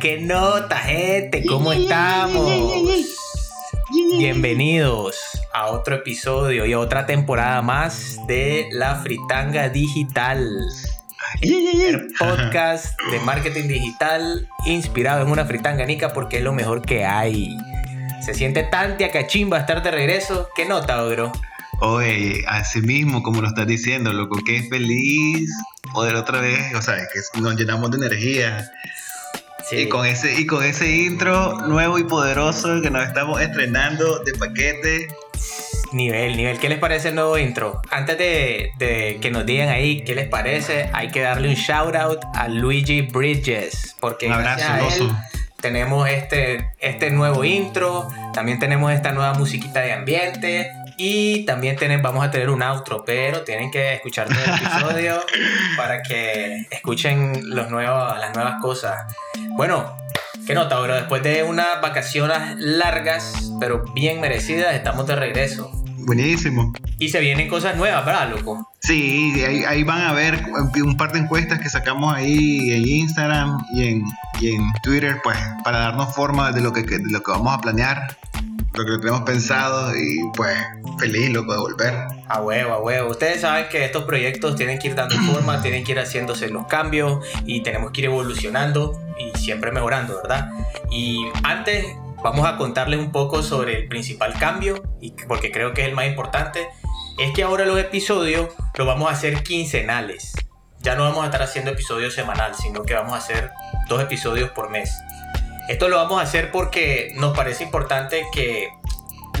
qué nota, gente, ¿cómo estamos? Bienvenidos a otro episodio y a otra temporada más de La Fritanga Digital. El podcast de marketing digital inspirado en una fritanga nica porque es lo mejor que hay. Se siente tan cachimba estar de regreso. ¿Qué nota, bro? Oye, así mismo, como lo estás diciendo, loco, qué feliz poder otra vez, o sea, que nos llenamos de energía. Y, con ese, y con ese intro nuevo y poderoso que nos estamos estrenando de paquete. Nivel, nivel. ¿Qué les parece el nuevo intro? Antes de, de, que nos digan ahí qué les parece, hay que darle un shout out a Luigi Bridges. Porque un abrazo, tenemos este, este nuevo intro, también tenemos esta nueva musiquita de ambiente y también tenemos, vamos a tener un outro, pero tienen que escuchar todo el episodio para que escuchen los nuevos, las nuevas cosas. Bueno, qué nota, bro, después de unas vacaciones largas, pero bien merecidas, estamos de regreso. Buenísimo. Y se vienen cosas nuevas, ¿verdad, loco? Sí, ahí, van a ver un par de encuestas que sacamos ahí en Instagram y en, en Twitter, pues, para darnos forma de lo que, de lo que vamos a planear, lo que tenemos pensado y pues feliz, loco, de volver. A huevo, a huevo. Ustedes saben que estos proyectos tienen que ir dando forma, tienen que ir haciéndose los cambios y tenemos que ir evolucionando y siempre mejorando, ¿verdad? Y antes vamos a contarles un poco sobre el principal cambio, y porque creo que es el más importante, es que ahora los episodios los vamos a hacer quincenales. Ya no vamos a estar haciendo episodios semanal, sino que vamos a hacer dos episodios por mes. Esto lo vamos a hacer porque nos parece importante que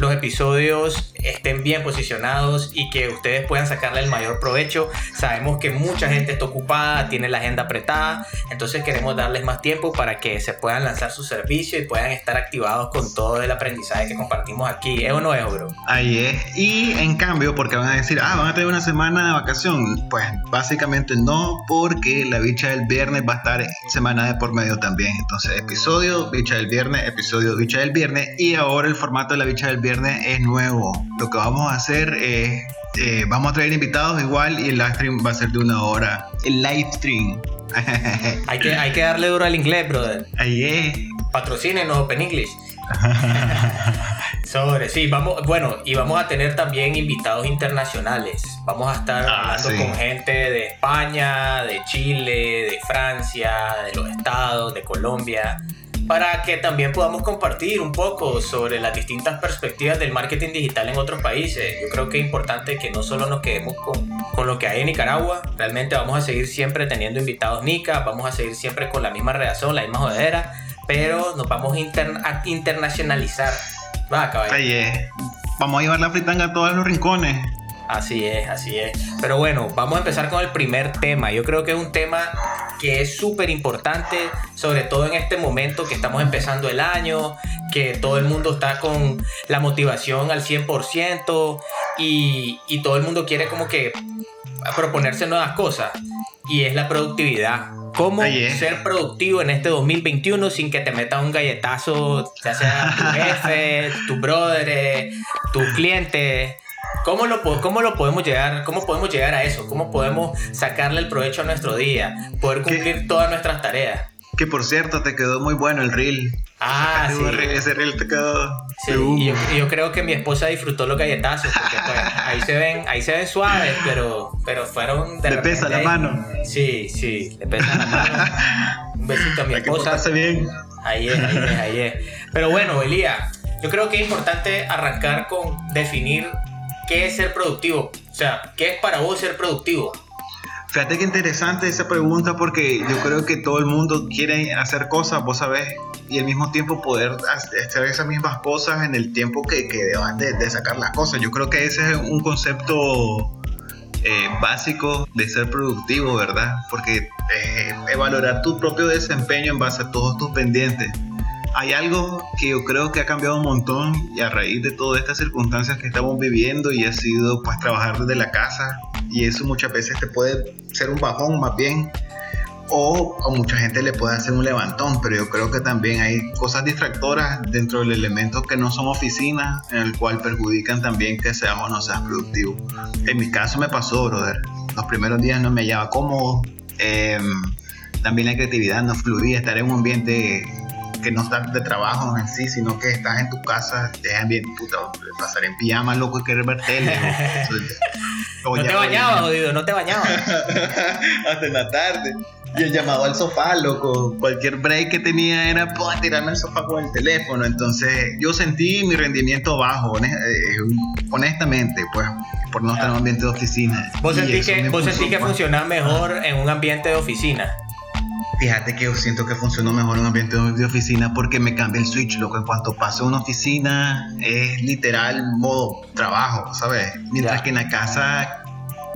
los episodios estén bien posicionados y que ustedes puedan sacarle el mayor provecho. Sabemos que mucha gente está ocupada, tiene la agenda apretada, entonces queremos darles más tiempo para que se puedan lanzar su servicio y puedan estar activados con todo el aprendizaje que compartimos aquí. ¿Es o no es, bro? Ahí es. Y en cambio, porque van a decir, ah, van a tener una semana de vacación. Pues básicamente no, porque la bicha del viernes va a estar semana de por medio también. Entonces, episodio, bicha del viernes, episodio, bicha del viernes. Y ahora el formato de la bicha del viernes es nuevo. Lo que vamos a hacer es, eh, vamos a traer invitados igual y el live stream va a ser de una hora. El live stream. hay, que, hay que darle duro al inglés, brother. Ahí es. Patrocínenos Open English. Sobre, sí, vamos, bueno, y vamos a tener también invitados internacionales. Vamos a estar ah, hablando con gente de España, de Chile, de Francia, de los estados, de Colombia para que también podamos compartir un poco sobre las distintas perspectivas del marketing digital en otros países. Yo creo que es importante que no solo nos quedemos con, con lo que hay en Nicaragua, realmente vamos a seguir siempre teniendo invitados nica, vamos a seguir siempre con la misma reacción, la misma jodera, pero nos vamos a, internacionalizar. Va, Vamos a llevar la fritanga a todos los rincones. Así es, así es. Pero bueno, vamos a empezar con el primer tema. Yo creo que es un tema que es súper importante, sobre todo en este momento que estamos empezando el año, que todo el mundo está con la motivación al 100% y, y todo el mundo quiere como que proponerse nuevas cosas. Y es la productividad. ¿Cómo ser productivo en este 2021 sin que te meta un galletazo, ya sea tu jefe, tu brother, tu cliente? ¿Cómo lo, ¿Cómo lo podemos llegar? ¿Cómo podemos llegar a eso? ¿Cómo podemos sacarle el provecho a nuestro día? Poder cumplir todas nuestras tareas. Que por cierto, te quedó muy bueno el reel. Ah, sí. Ese reel te quedó. Sí, y yo, creo que mi esposa disfrutó los galletazos, porque pues, ahí se ven, ahí se ven suaves, pero, pero fueron de Le pesa la mano. Sí, sí, le pesa la mano. Un besito a mi esposa. Que bien. Ahí es, ahí es, ahí es. Pero bueno, Elías, yo creo que es importante arrancar con definir ¿qué es ser productivo? O sea, ¿qué es para vos ser productivo? Fíjate que interesante esa pregunta porque yo creo que todo el mundo quiere hacer cosas, vos sabés, y al mismo tiempo poder hacer esas mismas cosas en el tiempo que, que deban de, sacar las cosas. Yo creo que ese es un concepto eh, básicos de ser productivo, ¿verdad? Porque eh, valorar tu propio desempeño en base a todos tus pendientes. Hay algo que yo creo que ha cambiado un montón y a raíz de todas estas circunstancias que estamos viviendo y ha sido pues trabajar desde la casa y eso muchas veces te puede ser un bajón más bien o a mucha gente le puede hacer un levantón, pero yo creo que también hay cosas distractoras dentro del elemento que no son oficinas, en el cual perjudican también que seamos o no seas productivo. En mi caso me pasó, brother. Los primeros días no me hallaba cómodo. Em, también la creatividad no fluía, estar en un ambiente que no estás de trabajo en sí, sino que estás en tu casa, te ambiente, puta, pasar en pijama, loco, y querer ver tele. no, te bañabas, jodido, no te bañabas. Hasta en la tarde. Y el llamado al sofá, loco. Cualquier break que tenía era pues, tirarme al sofá con el teléfono. Entonces yo sentí mi rendimiento bajo, eh, honestamente, pues, por no estar en un ambiente de oficina. ¿Vos sentís que, ¿vos sentí que funciona mejor en un ambiente de oficina? Fíjate que yo siento que funcionó mejor en un ambiente de oficina porque me cambia el switch, loco. En cuanto paso a una oficina, es literal modo trabajo, ¿sabes? Mientras que en la casa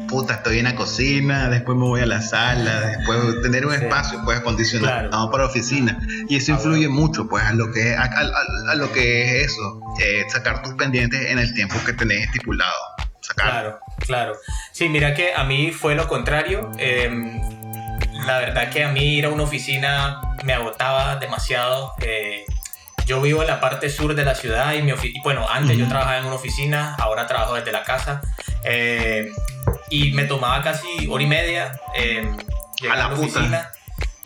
puta, estoy en la cocina, después me voy a la sala, después tener un espacio pues acondicionado claro. para oficina. Y eso influye mucho pues a lo que, a, lo que es eso, eh, sacar tus pendientes en el tiempo que tenés estipulado. Claro, claro. Sí, mira que a mí fue lo contrario. Em, la verdad que a mí ir a una oficina me agotaba demasiado. Eh, yo vivo en la parte sur de la ciudad y mi bueno, antes yo trabajaba en una oficina, ahora trabajo desde la casa. Eh, y me tomaba casi hora y media eh, a la, oficina.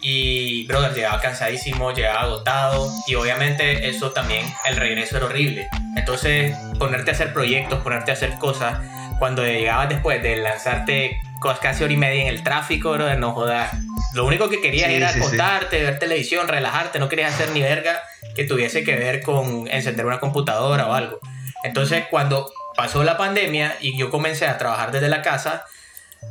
Y, brother, llegaba cansadísimo, llegaba agotado. Y obviamente eso también, el regreso era horrible. Entonces, ponerte a hacer proyectos, ponerte a hacer cosas, cuando llegabas después de lanzarte casi hora y media en el tráfico, brother, no jodas. Lo único que querías era acostarte, ver televisión, relajarte, no querías hacer ni verga que tuviese que ver con encender una computadora o algo. Entonces, cuando pasó la pandemia y yo comencé a trabajar desde la casa,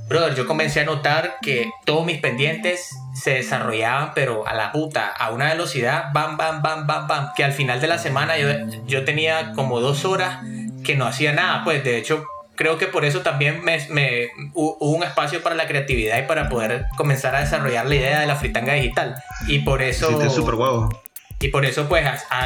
brother, yo comencé a notar que todos mis pendientes se desarrollaban, pero a la puta, a una velocidad, bam, bam, bam, bam, bam, que al final de la semana yo, yo tenía como dos horas que no hacía nada, pues de hecho creo que por eso también me, me, hubo un espacio para la creatividad y para poder comenzar a desarrollar la idea de la fritanga digital. Y por eso... Sí, súper guau. Y por eso, pues,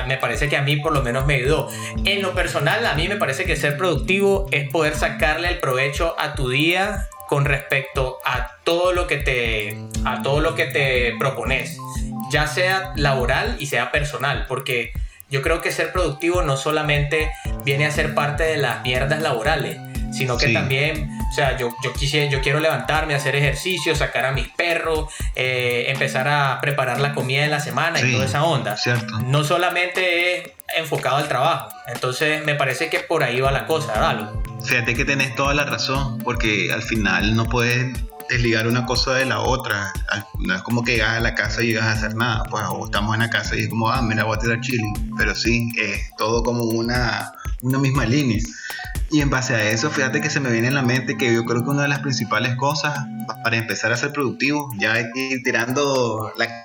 me parece que a mí por lo menos me ayudó. En lo personal, a mí me parece que ser productivo es poder sacarle el provecho a tu día con respecto a todo lo que te, a todo lo que te propones, ya sea laboral y sea personal, porque yo creo que ser productivo no solamente viene a ser parte de las mierdas laborales, sino que también, o sea, yo, yo, quise, yo quiero levantarme, hacer ejercicio, sacar a mis perros, eh, empezar a preparar la comida de la semana y toda esa onda. Cierto. No solamente es enfocado al trabajo. Entonces me parece que por ahí va la cosa, dale. Fíjate que tenés toda la razón, porque al final no puedes desligar una cosa de la otra. No es como que llegas a la casa y llegas a hacer nada, pues o estamos en la casa y es como, ah, mira, voy a tirar chile. Pero sí, es todo como una, una misma línea. Y en base a eso, fíjate que se me viene en la mente que yo creo que una de las principales cosas para empezar a ser productivo, ya ir tirando la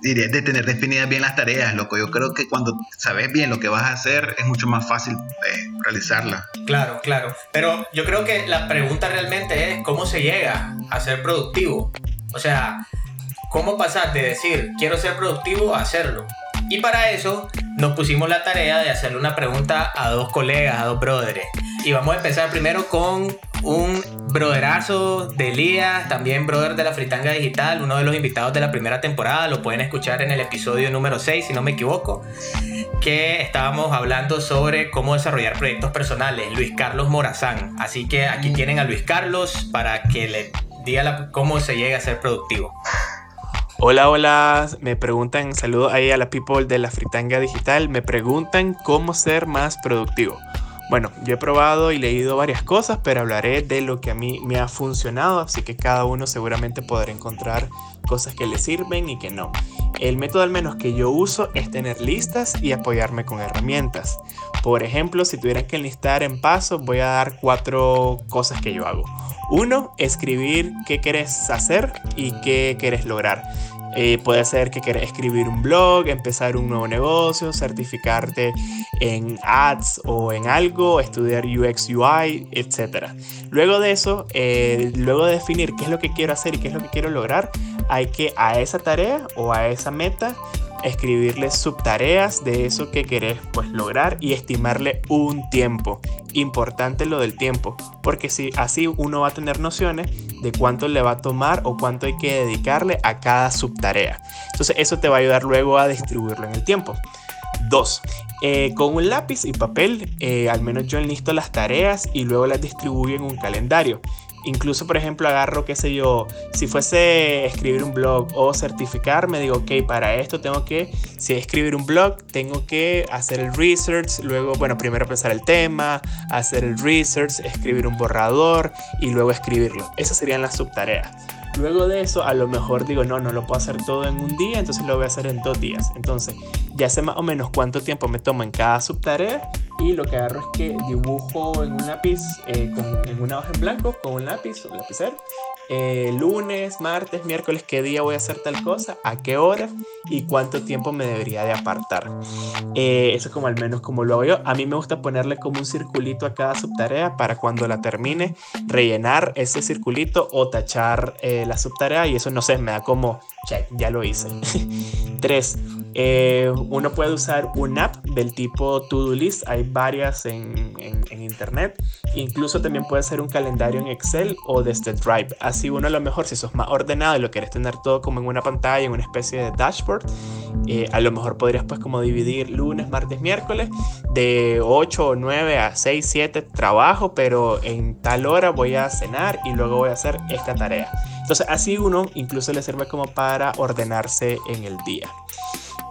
de tener definidas bien las tareas, loco. Yo creo que cuando sabes bien lo que vas a hacer es mucho más fácil eh, realizarla. Claro, claro. Pero yo creo que la pregunta realmente es cómo se llega a ser productivo. O sea, cómo pasar de decir quiero ser productivo a hacerlo. Y para eso nos pusimos la tarea de hacerle una pregunta a dos colegas, a dos brothers. Y vamos a empezar primero con un broderazo de Elías, también brother de la Fritanga Digital, uno de los invitados de la primera temporada, lo pueden escuchar en el episodio número 6, si no me equivoco, que estábamos hablando sobre cómo desarrollar proyectos personales, Luis Carlos Morazán. Así que aquí tienen a Luis Carlos para que le diga cómo se llega a ser productivo. Hola, hola, me preguntan, saludo ahí a la people de la Fritanga Digital, me preguntan cómo ser más productivo. Bueno, yo he probado y leído varias cosas, pero hablaré de lo que a mí me ha funcionado, así que cada uno seguramente podrá encontrar cosas que le sirven y que no. El método al menos que yo uso es tener listas y apoyarme con herramientas. Por ejemplo, si tuvieran que enlistar en paso, voy a dar cuatro cosas que yo hago. Uno, escribir qué quieres hacer y qué quieres lograr. Eh, puede ser que quieras escribir un blog, empezar un nuevo negocio, certificarte en ads o en algo, estudiar UX, UI, etc. Luego de eso, eh, luego de definir qué es lo que quiero hacer y qué es lo que quiero lograr, hay que a esa tarea o a esa meta escribirle subtareas de eso que querés pues lograr y estimarle un tiempo. Importante lo del tiempo, porque si así uno va a tener nociones de cuánto le va a tomar o cuánto hay que dedicarle a cada subtarea. Entonces eso te va a ayudar luego a distribuirlo en el tiempo. Dos, eh, con un lápiz y papel, eh, al menos yo enlisto las tareas y luego las distribuyo en un calendario. Incluso, por ejemplo, agarro, qué sé yo, si fuese escribir un blog o certificarme, digo, ok, para esto tengo que, si escribir un blog, tengo que hacer el research, luego, bueno, primero pensar el tema, hacer el research, escribir un borrador y luego escribirlo. Esas serían las subtareas. Luego de eso, a lo mejor digo, no, no lo puedo hacer todo en un día, entonces lo voy a hacer en dos días. Entonces, ya sé más o menos cuánto tiempo me toma en cada subtarea y lo que agarro es que dibujo en un lápiz, eh, en una hoja en blanco, con un lápiz o lapicero, eh, lunes, martes, miércoles, qué día voy a hacer tal cosa, a qué hora y cuánto tiempo me debería de apartar. Eh, eso como al menos como lo hago yo. A mí me gusta ponerle como un circulito a cada subtarea para cuando la termine, rellenar ese circulito o tachar la subtarea y eso no sé, me da como check, ya lo hice. Tres, eh, uno puede usar una app del tipo To-Do List, hay varias en, internet. Incluso también puede ser un calendario en Excel o desde Drive. Así uno a lo mejor, si sos más ordenado y lo quieres tener todo como en una pantalla, en una especie de dashboard, eh, a lo mejor podrías pues como dividir lunes, martes, miércoles, de 8 o 9 a 6, 7 trabajo, pero en tal hora voy a cenar y luego voy a hacer esta tarea. Entonces así uno incluso le sirve como para ordenarse en el día.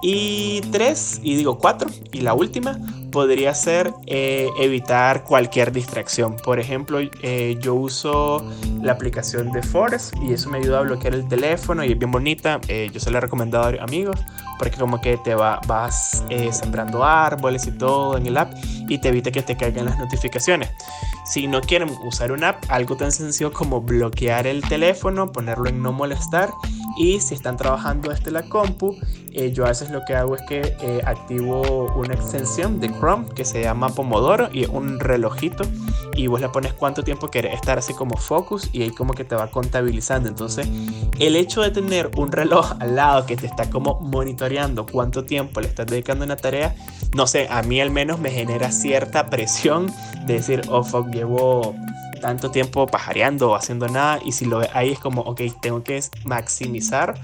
Y tres, y digo cuatro, y la última, podría ser eh, evitar cualquier distracción. Por ejemplo, eh, yo uso la aplicación de Forest y eso me ayuda a bloquear el teléfono y es bien bonita. Eh, yo se la he recomendado a amigos porque como que te va, vas sembrando árboles y todo en el app y te evita que te caigan las notificaciones. Si no quieren usar una app, algo tan sencillo como bloquear el teléfono, ponerlo en no molestar y si están trabajando desde la compu, eh, yo a veces lo que hago es que eh, activo una extensión de Chrome que se llama Pomodoro y un relojito y vos le pones cuánto tiempo querés estar así como focus y ahí como que te va contabilizando. Entonces, el hecho de tener un reloj al lado que te está como monitoreando cuánto tiempo le estás dedicando a una tarea, no sé, a mí al menos me genera cierta presión de decir, oh fuck, llevo tanto tiempo pajareando o haciendo nada y si lo ve ahí es como, ok, tengo que maximizar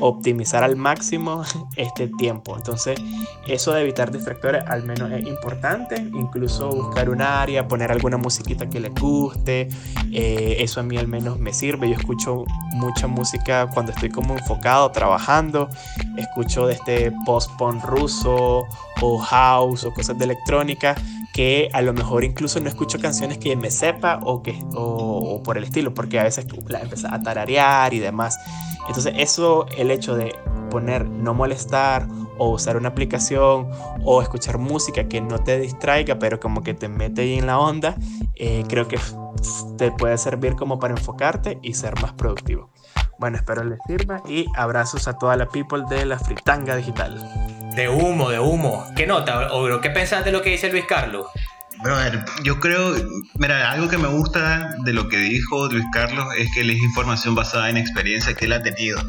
optimizar al máximo este tiempo. Entonces, eso de evitar distractores al menos es importante. Incluso buscar un área, poner alguna musiquita que le guste. Eh, eso a mí al menos me sirve. Yo escucho mucha música cuando estoy como enfocado, trabajando. Escucho de este post-punk ruso o house o cosas de electrónica que a lo mejor incluso no escucho canciones que me sepa o, que, o, por el estilo, porque a veces la empiezas a tararear y demás. Entonces eso, el hecho de poner no molestar o usar una aplicación o escuchar música que no te distraiga, pero como que te mete ahí en la onda, eh, creo que te puede servir como para enfocarte y ser más productivo. Bueno, espero les sirva y abrazos a toda la people de la fritanga digital. De humo, de humo. ¿Qué nota, o qué pensás de lo que dice Luis Carlos? Brother, yo creo, mira, algo que me gusta de lo que dijo Luis Carlos es que él es información basada en experiencia que él ha tenido.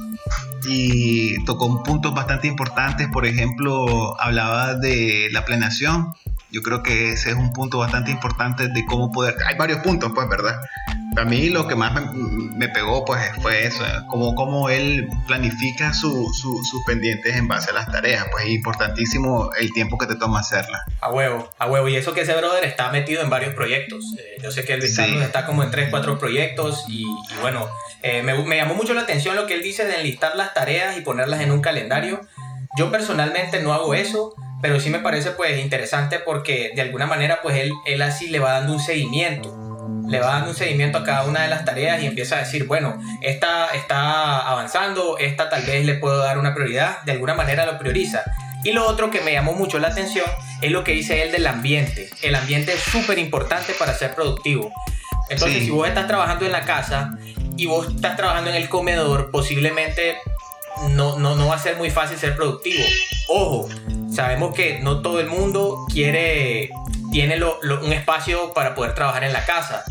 Y tocó puntos bastante importantes, por ejemplo, hablaba de la planeación. Yo creo que ese es un punto bastante importante de cómo poder... Hay varios puntos, pues, ¿verdad? A mí lo que más me, pegó pues fue eso, como, como él planifica sus pendientes en base a las tareas, pues es importantísimo el tiempo que te toma hacerlas. A huevo, a huevo, y eso que ese brother está metido en varios proyectos, eh, yo sé que el sí. está como en 3, 4 proyectos y, bueno, eh, me, me llamó mucho la atención lo que él dice de enlistar las tareas y ponerlas en un calendario. Yo personalmente no hago eso, pero sí me parece pues interesante porque de alguna manera pues él, él así le va dando un seguimiento le va dando un seguimiento a cada una de las tareas y empieza a decir, bueno, esta está avanzando, esta tal vez le puedo dar una prioridad, de alguna manera lo prioriza. Y lo otro que me llamó mucho la atención es lo que dice él del ambiente. El ambiente es súper importante para ser productivo. Entonces, Sí. si vos estás trabajando en la casa y vos estás trabajando en el comedor, posiblemente no, no, no va a ser muy fácil ser productivo. Ojo, sabemos que no todo el mundo quiere, tiene un espacio para poder trabajar en la casa,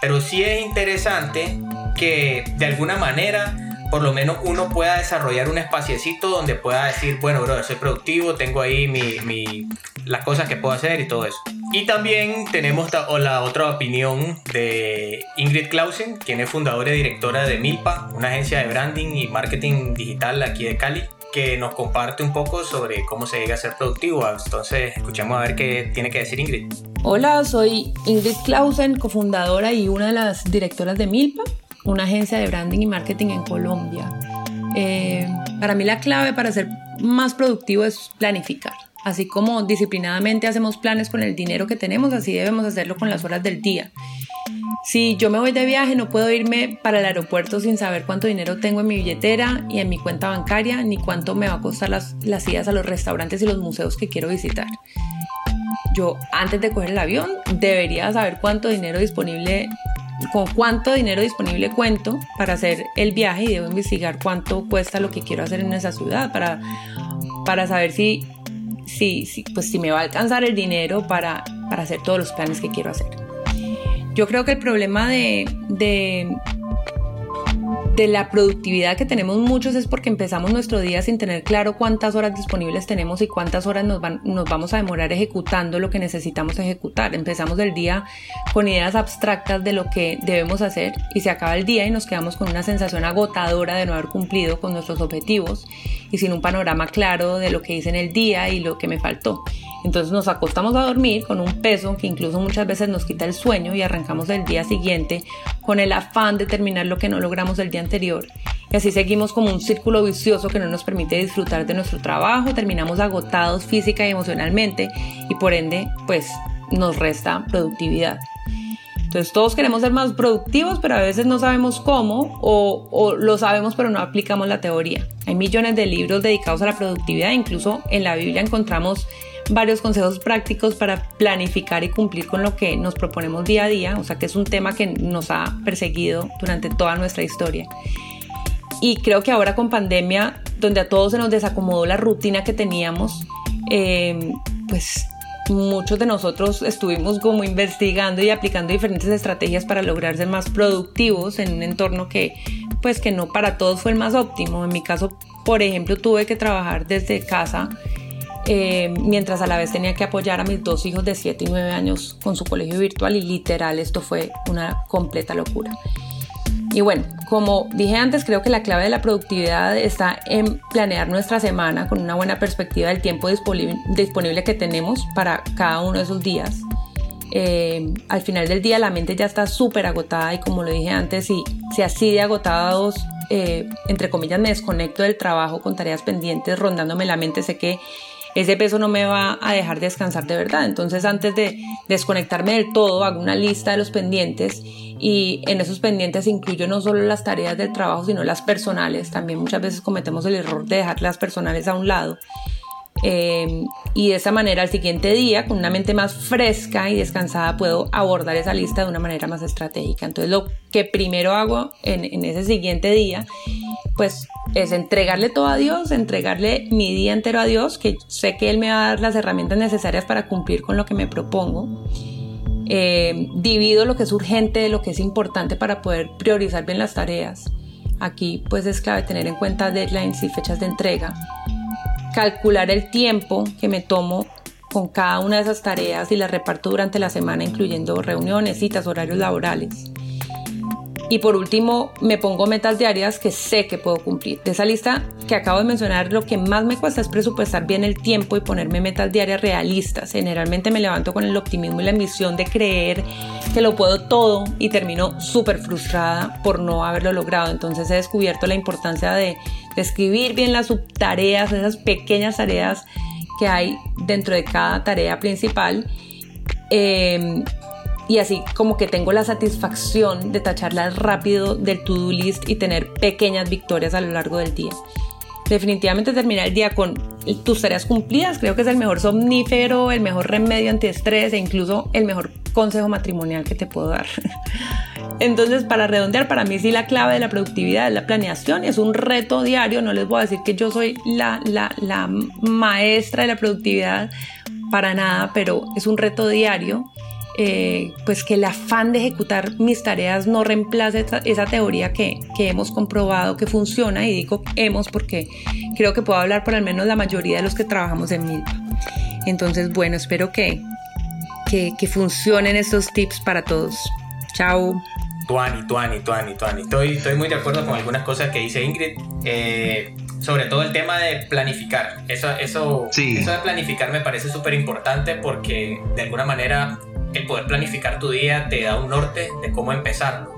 pero sí es interesante que de alguna manera por lo menos uno pueda desarrollar un espaciecito donde pueda decir, bueno, bro, soy productivo, tengo ahí mi, mi- las cosas que puedo hacer y todo eso. Y también tenemos la otra opinión de Ingrid Clausen, quien es fundadora y directora de Milpa, una agencia de branding y marketing digital aquí de Cali, que nos comparte un poco sobre cómo se llega a ser productivo. Entonces, escuchemos a ver qué tiene que decir Ingrid. Hola, soy Ingrid Clausen, cofundadora y una de las directoras de Milpa, una agencia de branding y marketing en Colombia. Eh, para mí la clave para ser más productivo es planificar. Así como disciplinadamente hacemos planes con el dinero que tenemos, así debemos hacerlo con las horas del día. Si yo me voy de viaje, no puedo irme para el aeropuerto sin saber cuánto dinero tengo en mi billetera y en mi cuenta bancaria, ni cuánto me va a costar las, las idas a los restaurantes y los museos que quiero visitar yo antes de coger el avión debería saber cuánto dinero disponible con cuánto dinero disponible cuento para hacer el viaje y debo investigar cuánto cuesta lo que quiero hacer en esa ciudad para, para saber si, si, si, pues si me va a alcanzar el dinero para, para hacer todos los planes que quiero hacer. Yo creo que el problema de, de, de la productividad que tenemos muchos es porque empezamos nuestro día sin tener claro cuántas horas disponibles tenemos y cuántas horas nos, van, nos vamos a demorar ejecutando lo que necesitamos ejecutar. Empezamos el día con ideas abstractas de lo que debemos hacer y se acaba el día y nos quedamos con una sensación agotadora de no haber cumplido con nuestros objetivos y sin un panorama claro de lo que hice en el día y lo que me faltó. Entonces nos acostamos a dormir con un peso que incluso muchas veces nos quita el sueño y arrancamos el día siguiente con el afán de terminar lo que no logramos el día anterior. Y así seguimos como un círculo vicioso que no nos permite disfrutar de nuestro trabajo, terminamos agotados física y emocionalmente y por ende pues nos resta productividad. Entonces todos queremos ser más productivos, pero a veces no sabemos cómo o, o, lo sabemos pero no aplicamos la teoría. Hay millones de libros dedicados a la productividad, incluso en la Biblia encontramos varios consejos prácticos para planificar y cumplir con lo que nos proponemos día a día, o sea que es un tema que nos ha perseguido durante toda nuestra historia. Y creo que ahora con pandemia, donde a todos se nos desacomodó la rutina que teníamos, eh, pues muchos de nosotros estuvimos como investigando y aplicando diferentes estrategias para lograr ser más productivos en un entorno que pues que no para todos fue el más óptimo. En mi caso, por ejemplo, tuve que trabajar desde casa eh, mientras a la vez tenía que apoyar a mis dos hijos de 7 y 9 años con su colegio virtual y literal esto fue una completa locura. Y bueno, como dije antes, creo que la clave de la productividad está en planear nuestra semana con una buena perspectiva del tiempo disponible, que tenemos para cada uno de esos días. Eh, al final del día la mente ya está súper agotada y como lo dije antes, si, si así de agotados, eh, entre comillas, me desconecto del trabajo con tareas pendientes rondándome la mente, sé que ese peso no me va a dejar descansar de verdad. Entonces antes de desconectarme del todo, hago una lista de los pendientes y en esos pendientes incluyo no solo las tareas del trabajo, sino las personales. También muchas veces cometemos el error de dejar las personales a un lado. Eh, y de esa manera al siguiente día, con una mente más fresca y descansada, puedo abordar esa lista de una manera más estratégica. Entonces lo que primero hago en, en ese siguiente día, pues es entregarle todo a Dios, entregarle mi día entero a Dios, que sé que Él me va a dar las herramientas necesarias para cumplir con lo que me propongo. Eh, divido lo que es urgente de lo que es importante para poder priorizar bien las tareas. Aquí pues es clave tener en cuenta deadlines y fechas de entrega. Calcular el tiempo que me tomo con cada una de esas tareas y las reparto durante la semana, incluyendo reuniones, citas, horarios laborales. Y por último, me pongo metas diarias que sé que puedo cumplir. De esa lista que acabo de mencionar, lo que más me cuesta es presupuestar bien el tiempo y ponerme metas diarias realistas. Generalmente me levanto con el optimismo y la ambición de creer que lo puedo todo y termino súper frustrada por no haberlo logrado. Entonces he descubierto la importancia de, de escribir bien las subtareas, esas pequeñas tareas que hay dentro de cada tarea principal. Eh, y así como que tengo la satisfacción de tacharlas rápido del to-do list y tener pequeñas victorias a lo largo del día. definitivamente terminar el día con tus tareas cumplidas, creo que es el mejor somnífero, el mejor remedio antiestrés e incluso el mejor consejo matrimonial que te puedo dar. Entonces, para redondear, para mí sí la clave de la productividad es la planeación, es un reto diario, no les voy a decir que yo soy la, la, la maestra de la productividad para nada, pero es un reto diario eh, pues que el afán de ejecutar mis tareas no reemplace esa, teoría que, hemos comprobado que funciona y digo hemos porque creo que puedo hablar por al menos la mayoría de los que trabajamos en Milpa. Entonces, bueno, espero que, que, funcionen estos tips para todos. Chao. Tuani, Tuani, Tuani, Tuani. Estoy, estoy muy de acuerdo con algunas cosas que dice Ingrid. Eh, sobre todo el tema de planificar. Eso, eso, eso de planificar me parece súper importante porque de alguna manera el poder planificar tu día te da un norte de cómo empezarlo.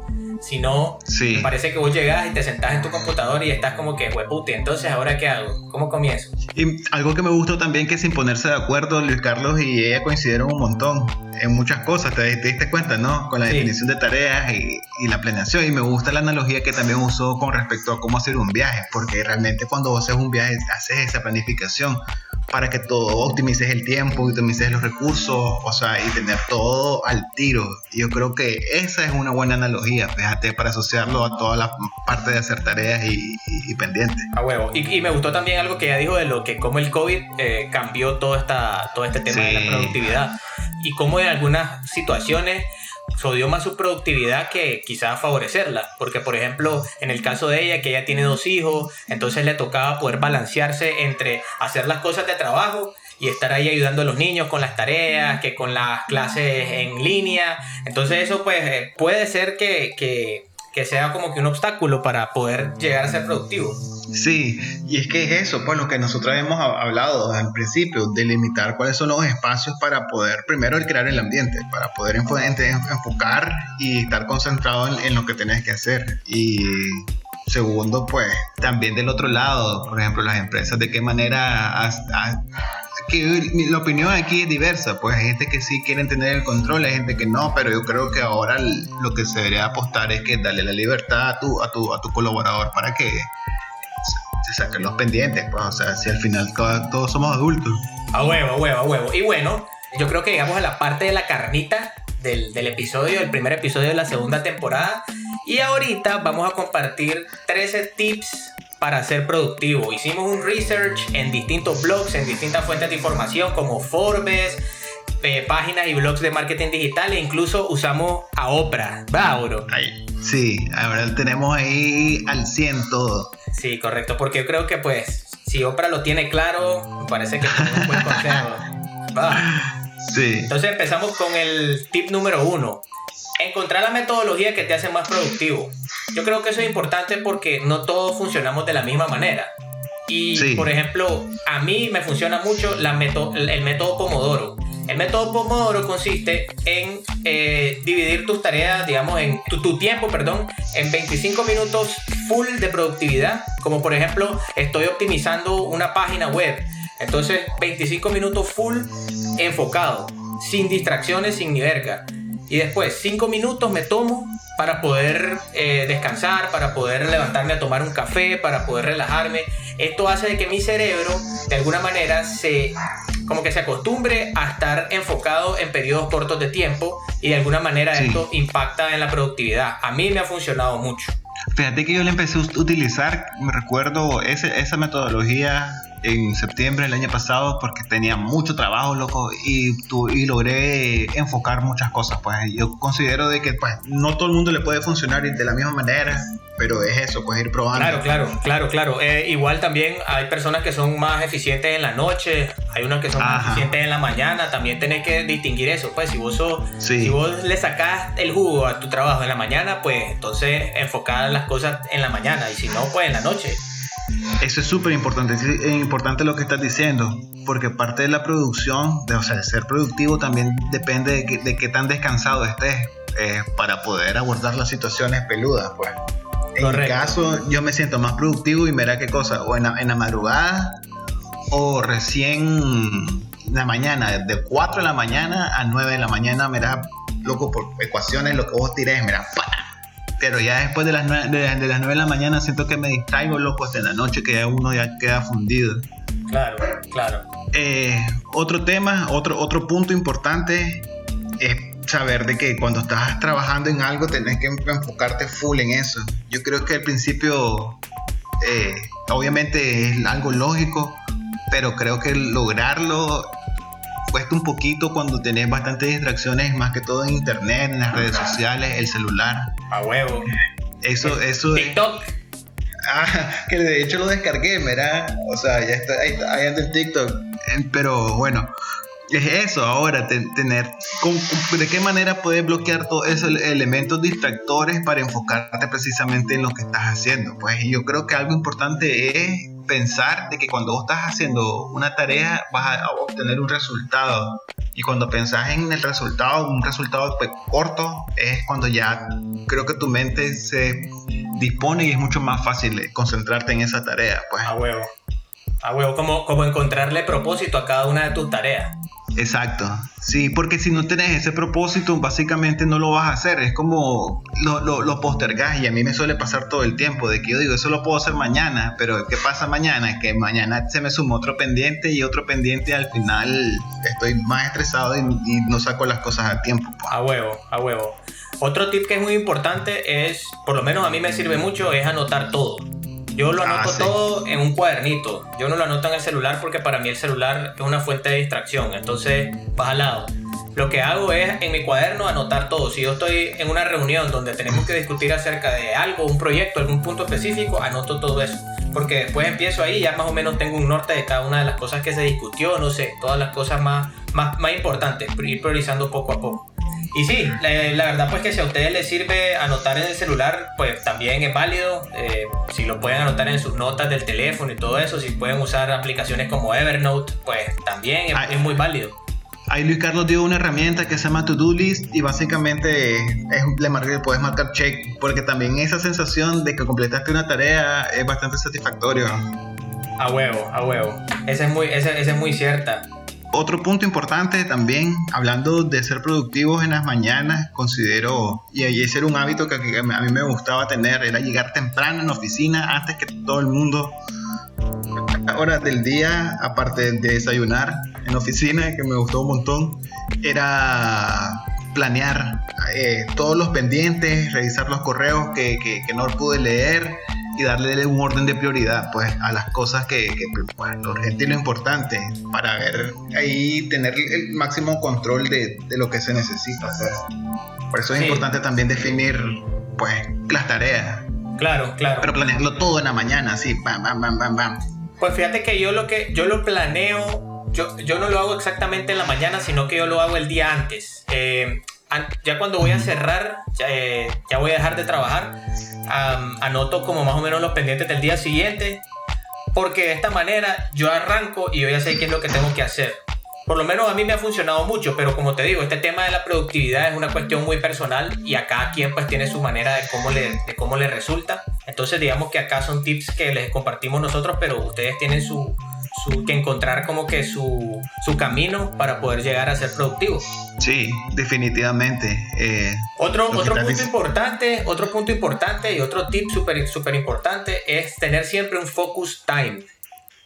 Si no, me parece que vos llegas y te sentás en tu computador y estás como que, hueputi, entonces ahora qué hago? ¿Cómo comienzo? Y algo que me gustó también que sin ponerse de acuerdo, Luis Carlos y ella coincidieron un montón en muchas cosas, te, diste cuenta, ¿no? Con la definición de tareas y, y, la planeación. Y me gusta la analogía que también usó con respecto a cómo hacer un viaje, porque realmente cuando vos haces un viaje haces esa planificación para que todo optimices el tiempo, optimices los recursos, o sea, y tener todo al tiro. Yo creo que esa es una buena analogía, para asociarlo a toda la parte de hacer tareas y, pendientes. A huevo. Y, me gustó también algo que ella dijo de lo que como el COVID eh, cambió todo, esta, todo este tema de la productividad y cómo en algunas situaciones dio más su productividad que quizás favorecerla. Porque, por ejemplo, en el caso de ella, que ella tiene dos hijos, entonces le tocaba poder balancearse entre hacer las cosas de trabajo y estar ahí ayudando a los niños con las tareas, que con las clases en línea. Entonces eso pues eh, puede ser que, que, que sea como que un obstáculo para poder llegar a ser productivo. Sí, y es que es eso, pues lo que nosotros hemos hablado al principio, delimitar cuáles son los espacios para poder, primero, el crear el ambiente, para poder enfocar y estar concentrado en, lo que tenés que hacer. Y segundo, pues también del otro lado, por ejemplo, las empresas, de qué manera que la opinión aquí es diversa, pues hay gente que sí quiere tener el control, hay gente que no, pero yo creo que ahora lo que se debería apostar es que darle la libertad a tu, a tu, a tu colaborador para que se saquen los pendientes, pues, o sea, si al final todos, somos adultos. A huevo, a huevo, a huevo. Y bueno, yo creo que llegamos a la parte de la carnita del, del, episodio, del primer episodio de la segunda temporada. Y ahorita vamos a compartir 13 tips para ser productivo. Hicimos un research en distintos blogs, en distintas fuentes de información como Forbes, eh, páginas y blogs de marketing digital e incluso usamos a Oprah. ¿Va, Sí, ahora tenemos ahí al 100 todo. Sí, correcto, porque yo creo que pues si Oprah lo tiene claro, me parece que es un buen consejo. Sí. Entonces empezamos con el tip número uno. Encontrar la metodología que te hace más productivo. Yo creo que eso es importante porque no todos funcionamos de la misma manera. Y, por ejemplo, a mí me funciona mucho la el método Pomodoro. El método Pomodoro consiste en eh, dividir tus tareas, digamos, en tu, tiempo, perdón, en 25 minutos full de productividad. Como por ejemplo, estoy optimizando una página web. Entonces, 25 minutos full enfocado, sin distracciones, sin ni verga. Y después, 5 minutos me tomo para poder eh, descansar, para poder levantarme a tomar un café, para poder relajarme. Esto hace de que mi cerebro, de alguna manera, se como que se acostumbre a estar enfocado en periodos cortos de tiempo y de alguna manera esto impacta en la productividad. A mí me ha funcionado mucho. Fíjate que yo le empecé a utilizar, me recuerdo esa metodología en septiembre del año pasado porque tenía mucho trabajo, loco, y, tu, y logré enfocar muchas cosas. Pues yo considero de que pues, no todo el mundo le puede funcionar de la misma manera, pero es eso, pues ir probando. Claro, claro, claro, claro. Eh, igual también hay personas que son más eficientes en la noche, hay unas que son más eficientes en la mañana, también tenés que distinguir eso, pues si vos, si vos le sacás el jugo a tu trabajo en la mañana, pues entonces enfocar las cosas en la mañana, y si no, pues en la noche. Eso es súper importante, es importante lo que estás diciendo, porque parte de la producción, de, o sea, de ser productivo también depende de, qué tan descansado estés eh, para poder abordar las situaciones peludas, pues. En mi caso, yo me siento más productivo y mira qué cosa, o en la, madrugada, o recién en la mañana, de 4 de la mañana a 9 de la mañana, mira, loco, por ecuaciones, lo que vos tirés, mira, pero ya después de las, 9 de, de las 9 de la mañana siento que me distraigo loco hasta en la noche que ya uno ya queda fundido. Claro, claro. Eh, otro tema, otro, otro punto importante es saber de que cuando estás trabajando en algo tenés que enfocarte full en eso. Yo creo que al principio, eh, obviamente es algo lógico, pero creo que lograrlo cuesta un poquito cuando tenés bastantes distracciones, más que todo en internet, en las redes sociales, el celular. A huevo. Eso, eso es. TikTok. Ah, que de hecho lo descargué, ¿verdad? O sea, ya está, ahí, está- ahí anda el TikTok. Eh, Pero bueno, es eso ahora, te- tener. con- con- ¿De qué manera puedes bloquear todos esos elementos distractores para enfocarte precisamente en lo que estás haciendo? Pues yo creo que algo importante es pensar de que cuando vos estás haciendo una tarea vas a obtener un resultado. Y cuando pensás en el resultado, un resultado pues, corto, es cuando ya creo que tu mente se dispone y es mucho más fácil eh, concentrarte en esa tarea. Pues A huevo. A huevo, como, como encontrarle propósito a cada una de tus tareas. Exacto, sí, porque si no tenés ese propósito, básicamente no lo vas a hacer. Es como lo, lo, lo postergás y a mí me suele pasar todo el tiempo de que yo digo, eso lo puedo hacer mañana, pero ¿qué pasa mañana? Que mañana se me suma otro pendiente y otro pendiente y al final estoy más estresado y, y no saco las cosas a tiempo. pues. A huevo, a huevo. Otro tip que es muy importante es, por lo menos a mí me sirve mucho, es anotar todo. Yo lo Ah, anoto sí. todo en un cuadernito. Yo no lo anoto en el celular porque para mí el celular es una fuente de distracción. Entonces, vas al lado. Lo que hago es en mi cuaderno anotar todo. Si yo estoy en una reunión donde tenemos que discutir acerca de algo, un proyecto, algún punto específico, anoto todo eso. Porque después empiezo ahí y ya más o menos tengo un norte de cada una de las cosas que se discutió, no sé, todas las cosas más, más, más importantes, ir priorizando poco a poco. Y sí, la, la verdad pues que si a ustedes les sirve anotar en el celular, pues también es válido. Eh, si lo pueden anotar en sus notas del teléfono y todo eso, si pueden usar aplicaciones como Evernote, pues también es, Ah, es muy válido. Ahí Luis Carlos dio una herramienta que se llama To Do List y básicamente es, le puedes marcar check porque también esa sensación de que completaste una tarea es bastante satisfactorio. A huevo, a huevo. Esa es muy, esa, esa es muy cierta. Otro punto importante también, hablando de ser productivos en las mañanas, considero, y ahí era un hábito que a mí me gustaba tener, era llegar temprano en la oficina antes que todo el mundo. Horas del día, aparte de desayunar en la oficina, que me gustó un montón, era planear eh, todos los pendientes, revisar los correos que, que- que no pude leer y darle un orden de prioridad pues a las cosas que, que pues, lo urgente y lo importante para ver ahí tener el máximo control de, de lo que se necesita hacer. Por eso es Sí. importante también definir pues las tareas, Claro, claro. pero planearlo todo en la mañana, así, bam, bam, bam, bam, bam. Pues fíjate que yo lo que yo lo planeo, yo, yo no lo hago exactamente en la mañana, sino que yo lo hago el día antes. Eh, ya cuando voy a cerrar, ya, eh, ya voy a dejar de trabajar, am, anoto como más o menos los pendientes del día siguiente, porque de esta manera yo arranco y yo ya sé qué es lo que tengo que hacer. Por lo menos a mí me ha funcionado mucho, pero como te digo, este tema de la productividad es una cuestión muy personal y a cada quien pues tiene su manera de cómo le, de cómo le resulta. Entonces digamos que acá son tips que les compartimos nosotros, pero ustedes tienen su, su que encontrar como que su, su camino para poder llegar a ser productivos. Sí, definitivamente. eh, Otro, otro punto importante, otro punto importante y otro tip súper súper importante es tener siempre un focus time.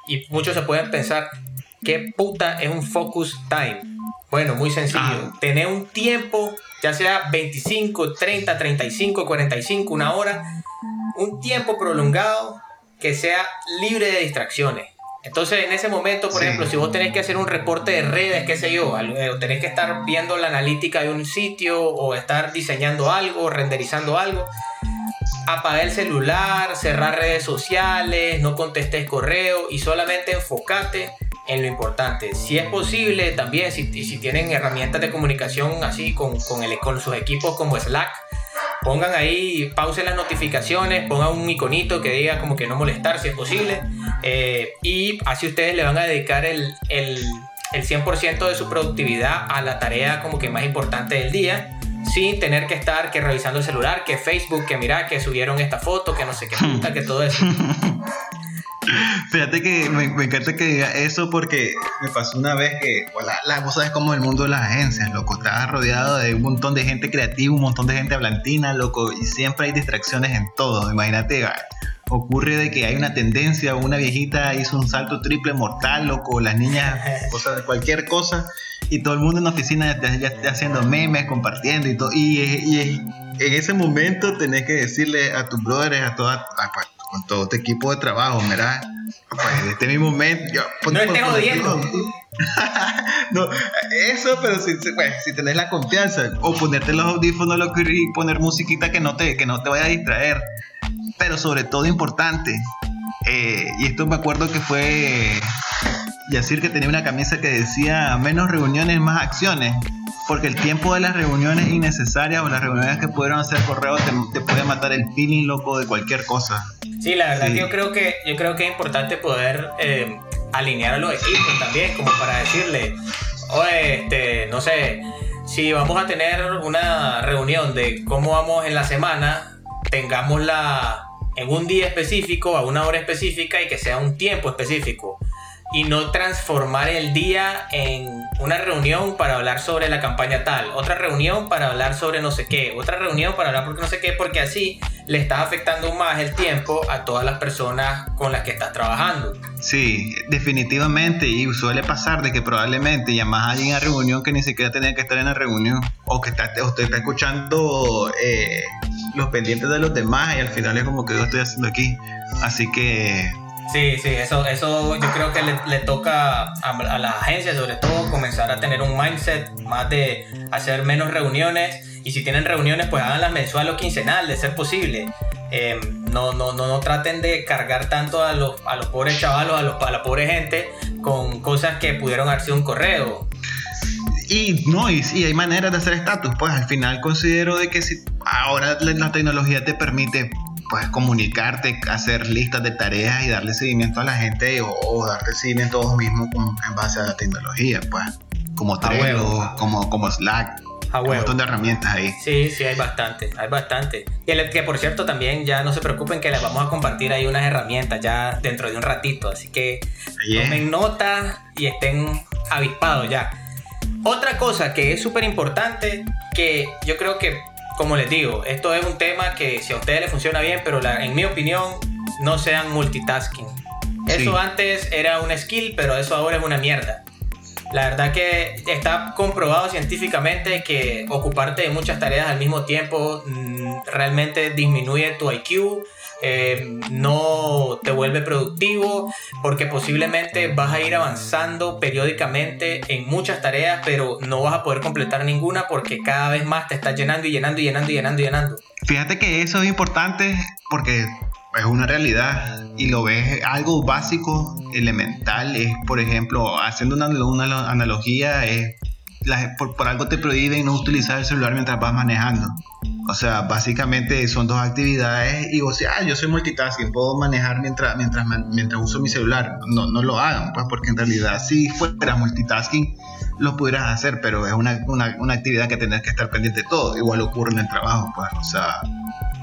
Y muchos se pueden pensar, ¿qué puta es un focus time? Bueno, muy sencillo. Ah. Tener un tiempo, ya sea 25, 30, 35, 45, una hora, un tiempo prolongado que sea libre de distracciones. Entonces, en ese momento, por Sí. ejemplo, si vos tenés que hacer un reporte de redes, qué sé yo, eh, o tenés que estar viendo la analítica de un sitio, o estar diseñando algo, renderizando algo, apaga el celular, cerrar redes sociales, no contestes correo y solamente enfócate en lo importante. Si es posible, también, si, tienen herramientas de comunicación así con, con, el- con sus equipos como Slack, pongan ahí, pausen las notificaciones, pongan un iconito que diga como que no molestar si es posible. eh, y así ustedes le van a dedicar el, el, el 100% de su productividad a la tarea como que más importante del día. Sin tener que estar que revisando el celular, que Facebook, que mira, que subieron esta foto, que no sé qué puta, que todo eso. Fíjate que me, encanta que diga eso porque me pasó una vez que, la, la, vos sabes cómo es el mundo de las agencias, loco, estás rodeado de un montón de gente creativa, un montón de gente hablantina, loco, y siempre hay distracciones en todo. Imagínate, ocurre de que hay una tendencia, una viejita hizo un salto triple mortal, loco, las niñas, o sea, cualquier cosa, y todo el mundo en la oficina ya, está haciendo memes, compartiendo y todo, y, en ese momento tenés que decirle a tus brothers, a todas, pues, con todo este equipo de trabajo, mira, pues en este mismo momento, yo, no estés jodiendo. no, eso, pero si, pues, si tenés la confianza, o ponerte los audífonos y poner musiquita que no te, que no te vaya a distraer. Pero sobre todo importante, eh, y esto me acuerdo que fue Yacir que tenía una camisa que decía menos reuniones, más acciones porque el tiempo de las reuniones innecesarias o las reuniones que pudieron hacer correo te, puede matar el feeling loco de cualquier cosa. Sí, la verdad que yo creo que yo creo que es importante poder eh, alinear a los equipos también, como para decirle, oye, este, no sé, si vamos a tener una reunión de cómo vamos en la semana, tengámosla en un día específico, a una hora específica y que sea un tiempo específico y no transformar el día en una reunión para hablar sobre la campaña tal, otra reunión para hablar sobre no sé qué, otra reunión para hablar porque no sé qué, porque así le estás afectando más el tiempo a todas las personas con las que estás trabajando. Sí, definitivamente, y suele pasar de que probablemente llamas a alguien a reunión que ni siquiera tenía que estar en la reunión, o que está, está escuchando eh, los pendientes de los demás y al final es como que yo estoy haciendo aquí. Así que Sí, sí, eso, eso yo creo que le, toca a, las agencias, sobre todo, comenzar a tener un mindset más de hacer menos reuniones. Y si tienen reuniones, pues háganlas mensual o quincenal, de ser posible. Eh, no, no, no, no traten de cargar tanto a los, a los pobres chavalos, a, los, a la pobre gente, con cosas que pudieron haber un correo. Y no, y sí, hay maneras de hacer estatus. Pues al final considero de que si ahora la tecnología te permite pues comunicarte, hacer listas de tareas y darle seguimiento a la gente o, darte seguimiento a vos mismo en base a la tecnología, pues como Trello, como, como Slack. un montón de herramientas ahí. Sí, sí, hay bastante, hay bastante. Y el, que por cierto también ya no se preocupen que les vamos a compartir ahí unas herramientas ya dentro de un ratito, así que tomen nota y estén avispados ya. Otra cosa que es súper importante, que yo creo que como les digo, esto es un tema que si a ustedes les funciona bien, pero en mi opinión, no sean multitasking. Eso antes era un skill, pero eso ahora es una mierda. La verdad que está comprobado científicamente que ocuparte de muchas tareas al mismo tiempo mm, realmente disminuye tu IQ, eh, no te vuelve productivo, porque posiblemente vas a ir avanzando periódicamente en muchas tareas, pero no vas a poder completar ninguna porque cada vez más te estás llenando y llenando y llenando y llenando y llenando. Fíjate que eso es importante porque es una realidad y lo ves algo básico, elemental, es por ejemplo, haciendo una, una analogía, es por, algo te prohíben no utilizar el celular mientras vas manejando. O sea, básicamente son dos actividades y o sea, yo soy multitasking, puedo manejar mientras, mientras, mientras uso mi celular. No, no lo hagan, pues porque en realidad si fueras multitasking lo pudieras hacer, pero es una, una, una actividad que tenés que estar pendiente de todo. Igual ocurre en el trabajo, pues, o sea,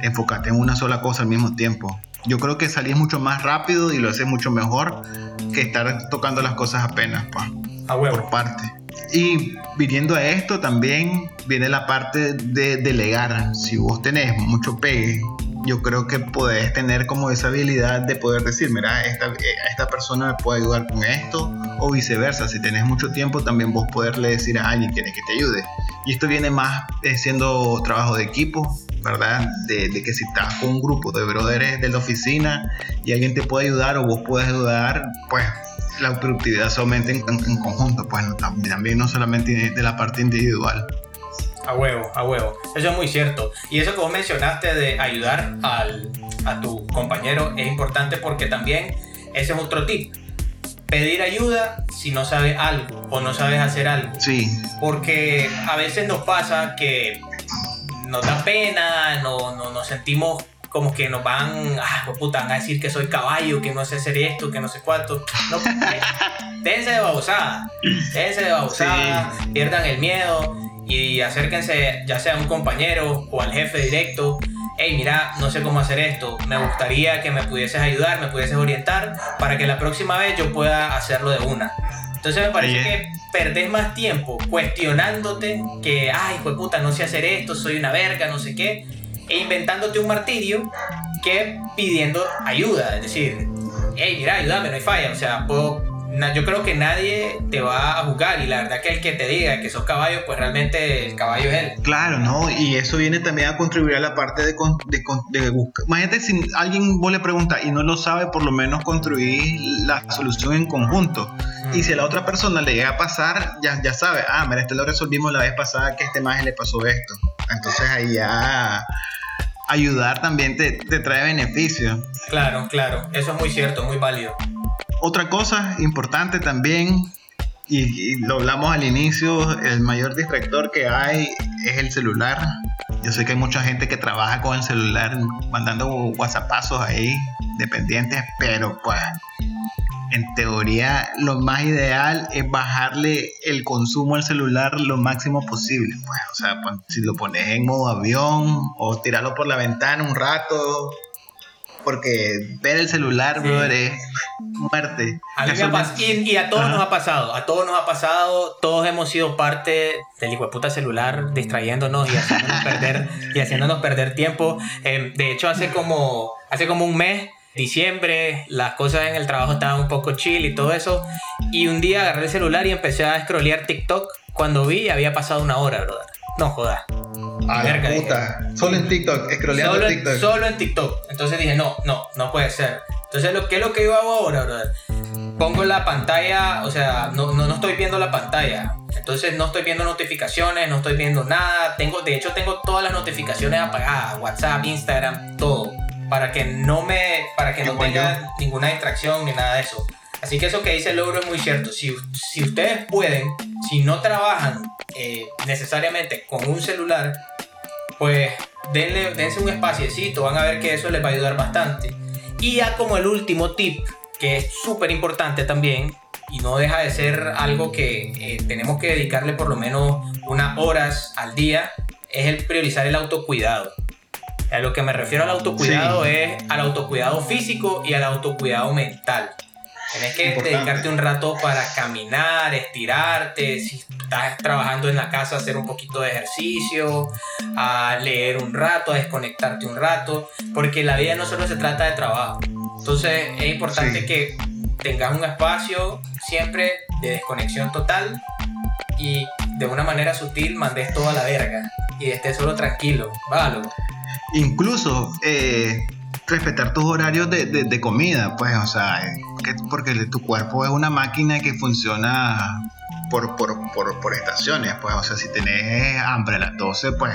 enfócate en una sola cosa al mismo tiempo. Yo creo que salís mucho más rápido y lo haces mucho mejor que estar tocando las cosas apenas, pues, por parte. Y viniendo a esto también viene la parte de delegar. Si vos tenés mucho pegue, yo creo que podés tener como esa habilidad de poder decir, mira, esta, eh, esta persona me puede ayudar con esto, o viceversa. Si tenés mucho tiempo, también vos poderle decir a alguien que que te ayude. Y esto viene más eh, siendo trabajo de equipo, ¿verdad? De, de, que si estás con un grupo de brothers de la oficina y alguien te puede ayudar o vos puedes ayudar, pues la productividad se aumenta en, conjunto, pues también, no solamente de la parte individual. A huevo, a huevo. Eso es muy cierto. Y eso que vos mencionaste de ayudar al, a tu compañero es importante porque también ese es otro tip. Pedir ayuda si no sabes algo o no sabes hacer algo. Sí. Porque a veces nos pasa que nos da pena, no, no, nos sentimos como que nos van, ah, puta, van a decir que soy caballo, que no sé hacer esto, que no sé cuánto. No, eh, déjense de babosada, déjense de babosada, pierdan el miedo y acérquense ya sea a un compañero o al jefe directo hey, mira, no sé cómo hacer esto, me gustaría que me pudieses ayudar, me pudieses orientar para que la próxima vez yo pueda hacerlo de una. Entonces me parece que perdés más tiempo cuestionándote que, ay, pues puta, no sé hacer esto, soy una verga, no sé qué, inventándote un martirio que pidiendo ayuda. Es decir, hey, mira, ayúdame, no hay falla. O sea, puedo yo creo que nadie te va a juzgar y la verdad que el que te diga que sos caballo, pues realmente el caballo es él. Claro, ¿no? Y eso viene también a contribuir a la parte de, de, de buscar. Imagínate si alguien vos le pregunta y no lo sabe, por lo menos construir la solución en conjunto. Y si a la otra persona le llega a pasar, ya, ya sabe, ah, mira, esto lo resolvimos la vez pasada que a este maje le pasó esto. Entonces ahí ya ayudar también te, te trae beneficio. Claro, claro, eso es muy cierto, muy válido. Otra cosa importante también, y, lo hablamos al inicio, el mayor distractor que hay es el celular. Yo sé que hay mucha gente que trabaja con el celular mandando whatsappazos ahí, dependientes, pero pues en teoría lo más ideal es bajarle el consumo al celular lo máximo posible. Pues, o sea, si lo pones en modo avión o tirarlo por la ventana un rato, porque ver el celular, brother, es muerte. A mí me y, a todos nos ha pasado, a todos nos ha pasado, todos hemos sido parte del hijo de puta celular distrayéndonos y haciéndonos perder, y haciéndonos perder tiempo. Em, de hecho, hace como, hace como un mes diciembre, las cosas en el trabajo estaban un poco chill y todo eso. Y un día agarré el celular y empecé a scrollear TikTok. Cuando vi, había pasado una hora, brother. No jodas. A la puta. Solo en TikTok, scrolleando solo, TikTok. Solo en TikTok. Entonces dije, no, no, no puede ser. Entonces, lo, ¿qué es lo que yo hago ahora, brother? Pongo la pantalla, o sea, no, no, no, estoy viendo la pantalla. Entonces no estoy viendo notificaciones, no estoy viendo nada. Tengo, de hecho, tengo todas las notificaciones apagadas. WhatsApp, Instagram, todo. Para que no me. Para que no tenga ninguna distracción ni nada de eso. Así que eso que dice el logro es muy cierto. Si, si ustedes pueden, si no trabajan eh, necesariamente con un celular, pues denle, dense un espaciecito, van a ver que eso les va a ayudar bastante. Y ya como el último tip, que es súper importante también, y no deja de ser algo que eh, tenemos que dedicarle por lo menos unas horas al día, es el priorizar el autocuidado. A lo que me refiero al autocuidado es al autocuidado físico y al autocuidado mental. Tienes que dedicarte un rato para caminar, estirarte, si estás trabajando en la casa, hacer un poquito de ejercicio, a leer un rato, a desconectarte un rato, porque la vida no solo se trata de trabajo. Entonces es importante que tengas un espacio siempre de desconexión total y de una manera sutil mandes todo a la verga y estés solo tranquilo. Vágalo. Incluso eh, respetar tus horarios de, de, comida, pues, o sea, porque tu cuerpo es una máquina que funciona por, por, por, por, estaciones, pues, o sea, si tenés hambre a las 12, pues,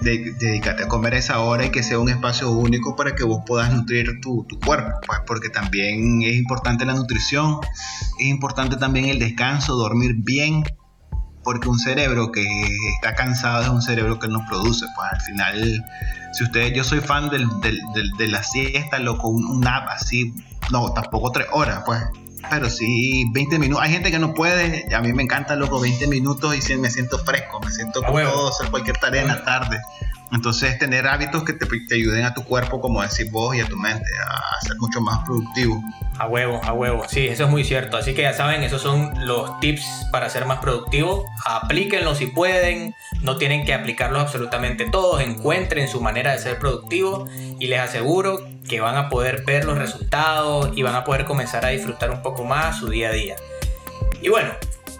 dedícate a comer esa hora y que sea un espacio único para que vos puedas nutrir tu, tu cuerpo, pues, porque también es importante la nutrición, es importante también el descanso, dormir bien, porque un cerebro que está cansado es un cerebro que no produce, pues al final si ustedes, yo soy fan del, del, de la siesta, loco, un, un nap así, no, tampoco tres horas, pues. Pero sí, 20 minutos. Hay gente que no puede. A mí me encanta, loco, 20 minutos y me siento fresco. Me siento como hacer cualquier tarea en la tarde. Entonces, tener hábitos que te, ayuden a tu cuerpo, como decís vos, y a tu mente, a ser mucho más productivo. A huevo, a huevo. Sí, eso es muy cierto. Así que ya saben, esos son los tips para ser más productivo. Aplíquenlos si pueden. No tienen que aplicarlos absolutamente todos. Encuentren su manera de ser productivo y les aseguro que van a poder ver los resultados y van a poder comenzar a disfrutar un poco más su día a día. Y bueno,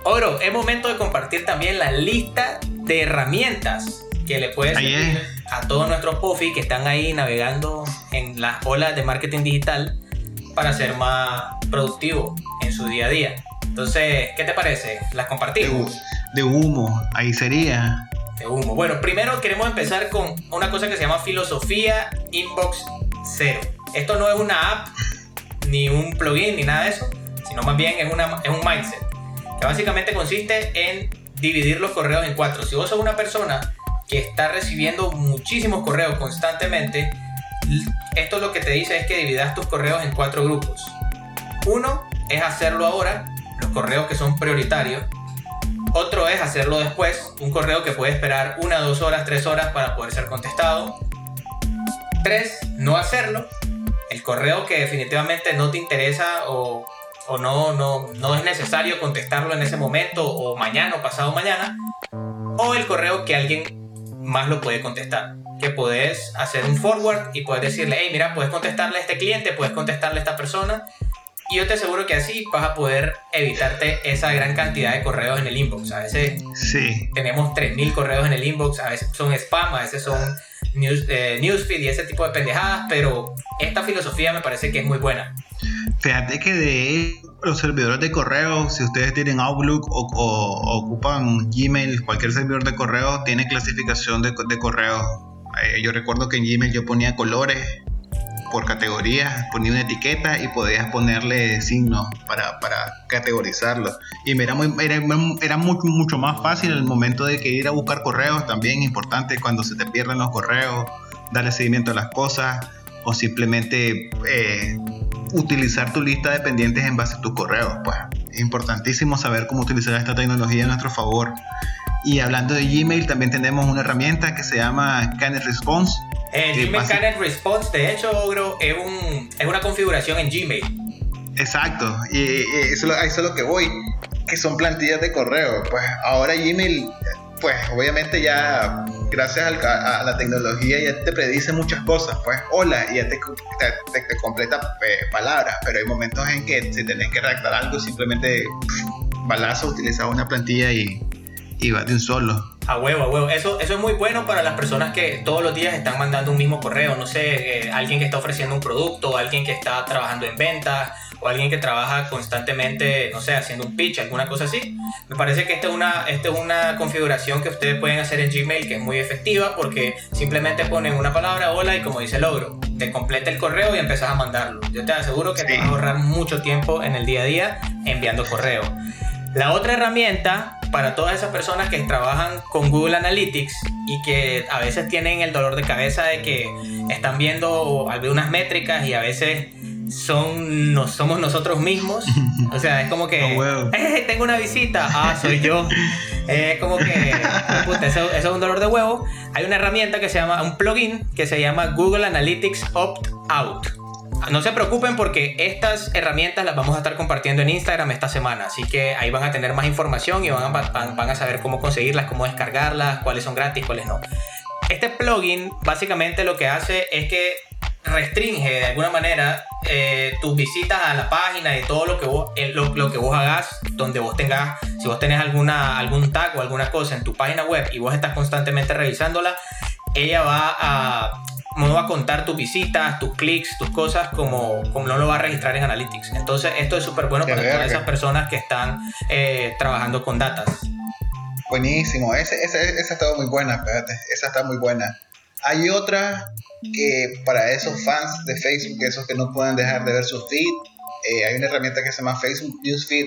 Oro, es momento de compartir también la lista de herramientas que le puedes servir a todos nuestros POFI que están ahí navegando en las olas de marketing digital para ser más productivo en su día a día. Entonces, ¿qué te parece? ¿Las compartimos? De, humo, ahí sería. De humo. Bueno, primero queremos empezar con una cosa que se llama filosofía inbox cero. Esto no es una app, ni un plugin, ni nada de eso, sino más bien es, una, es un mindset. Que básicamente consiste en dividir los correos en cuatro. Si vos sos una persona que está recibiendo muchísimos correos constantemente, esto lo que te dice es que dividas tus correos en cuatro grupos. Uno es hacerlo ahora, los correos que son prioritarios. Otro es hacerlo después, un correo que puede esperar una, dos horas, tres horas para poder ser contestado. Tres, no hacerlo. El correo que definitivamente no te interesa o, o no, no, no es necesario contestarlo en ese momento o mañana o pasado mañana. O el correo que alguien más lo puede contestar. Que puedes hacer un forward y puedes decirle, hey, mira, puedes contestarle a este cliente, puedes contestarle a esta persona. Y yo te aseguro que así vas a poder evitarte esa gran cantidad de correos en el inbox. A veces Sí. tenemos 3.000 correos en el inbox, a veces son spam, a veces son news, eh, newsfeed y ese tipo de pendejadas, pero esta filosofía me parece que es muy buena. Fíjate que de los servidores de correo, si ustedes tienen Outlook o, o- o ocupan Gmail, cualquier servidor de correo tiene clasificación de, de correo. Eh, yo recuerdo que en Gmail yo ponía colores por categorías, ponía una etiqueta y podías ponerle signos para, para categorizarlo. Y era, muy, era, era mucho, mucho más fácil el momento de que ir a buscar correos, también importante cuando se te pierden los correos, darle seguimiento a las cosas o simplemente eh, utilizar tu lista de pendientes en base a tus correos. Pues es importantísimo saber cómo utilizar esta tecnología a nuestro favor. Y hablando de Gmail, también tenemos una herramienta que se llama Canet Response. El Sí, Gmail Canet Response, de hecho, Ogro, es, un, es una configuración en Gmail. Exacto, y, y eso, a eso es lo que voy, que son plantillas de correo. Pues ahora Gmail, pues obviamente ya, gracias al ca- a, la tecnología, ya te predice muchas cosas. Pues hola, y ya te, completa eh, palabras, pero hay momentos en que si tenés que redactar algo, simplemente balazo, utilizas una plantilla y, y vas de un solo. A huevo, a huevo. Eso, eso es muy bueno para las personas que todos los días están mandando un mismo correo. No sé, eh, alguien que está ofreciendo un producto, alguien que está trabajando en ventas, o alguien que trabaja constantemente, no sé, haciendo un pitch, alguna cosa así. Me parece que esta es una, esta es una configuración que ustedes pueden hacer en Gmail que es muy efectiva porque simplemente ponen una palabra, hola, y como dice el logro, te completa el correo y empezás a mandarlo. Yo te aseguro que te vas a ahorrar mucho tiempo en el día a día enviando correo. La otra herramienta para todas esas personas que trabajan con Google Analytics y que a veces tienen el dolor de cabeza de que están viendo algunas métricas y a veces son no somos nosotros mismos. O sea, es como que Oh. "Eh, tengo una visita, ah, soy yo. Es como que puta, eso, eso es un dolor de huevo. Hay una herramienta que se llama un plugin que se llama Google Analytics Opt Out. No se preocupen porque estas herramientas las vamos a estar compartiendo en Instagram esta semana, así que ahí van a tener más información y van a, van- van a saber cómo conseguirlas, cómo descargarlas, cuáles son gratis, cuáles no. Este plugin básicamente lo que hace es que restringe de alguna manera eh, tus visitas a la página y todo lo que vos, eh, lo, lo que vos hagas, donde vos tengas, si vos tenés alguna, algún tag o alguna cosa en tu página web y vos estás constantemente revisándola, ella va a no va a contar tus visitas, tus clics, tus cosas como, como no lo va a registrar en Analytics. Entonces esto es súper bueno para todas esas personas que están eh, trabajando con datas. Buenísimo, ese, ese- esa está muy buena, espérate, esa está muy buena. Hay otra que para esos fans de Facebook, esos que no pueden dejar de ver su feed, eh, hay una herramienta que se llama Facebook Newsfeed